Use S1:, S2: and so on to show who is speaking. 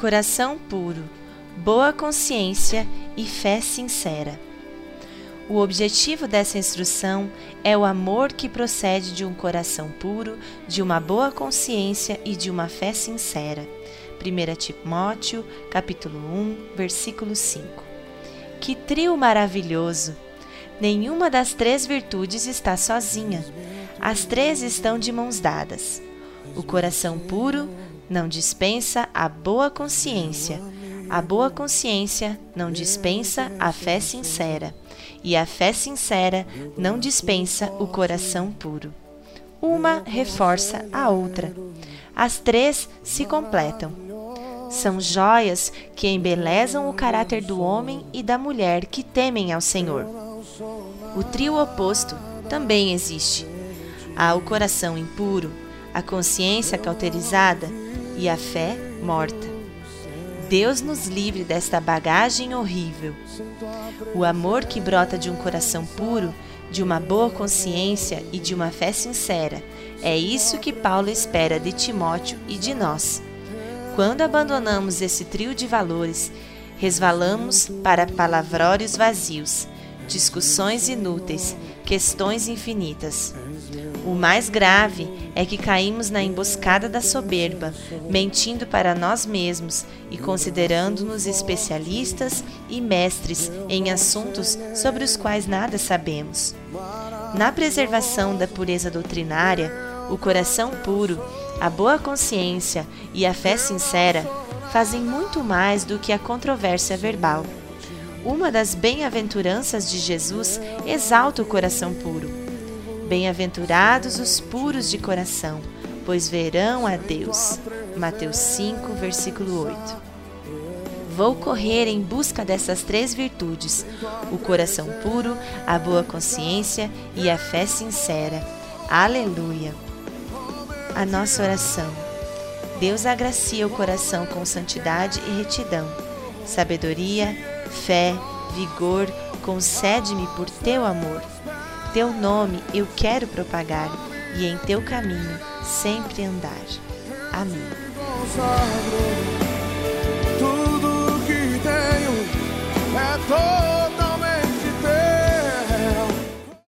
S1: coração puro, boa consciência e fé sincera. O objetivo dessa instrução é o amor que procede de um coração puro, de uma boa consciência e de uma fé sincera. 1 Timóteo, capítulo 1, versículo 5. Que trio maravilhoso! Nenhuma das três virtudes está sozinha. As três estão de mãos dadas. O coração puro não dispensa a boa consciência. A boa consciência não dispensa a fé sincera e a fé sincera não dispensa o coração puro. Uma reforça a outra. As três se completam. São joias que embelezam o caráter do homem e da mulher que temem ao Senhor. O trio oposto também existe. Há o coração impuro, a consciência cauterizada e a fé morta. Deus nos livre desta bagagem horrível. O amor que brota de um coração puro, de uma boa consciência e de uma fé sincera, é isso que Paulo espera de Timóteo e de nós. Quando abandonamos esse trio de valores, resvalamos para palavrórios vazios, discussões inúteis, questões infinitas. O mais grave é que caímos na emboscada da soberba, mentindo para nós mesmos e considerando-nos especialistas e mestres em assuntos sobre os quais nada sabemos. Na preservação da pureza doutrinária, o coração puro, a boa consciência e a fé sincera fazem muito mais do que a controvérsia verbal. Uma das bem-aventuranças de Jesus exalta o coração puro. Bem-aventurados os puros de coração, pois verão a Deus. Mateus 5, versículo 8. Vou correr em busca dessas três virtudes: o coração puro, a boa consciência e a fé sincera. Aleluia! A nossa oração. Deus agracia o coração com santidade e retidão, sabedoria, fé, vigor, concede-me por teu amor. Teu nome eu quero propagar e em teu caminho sempre andar. Amém. Tudo que tenho é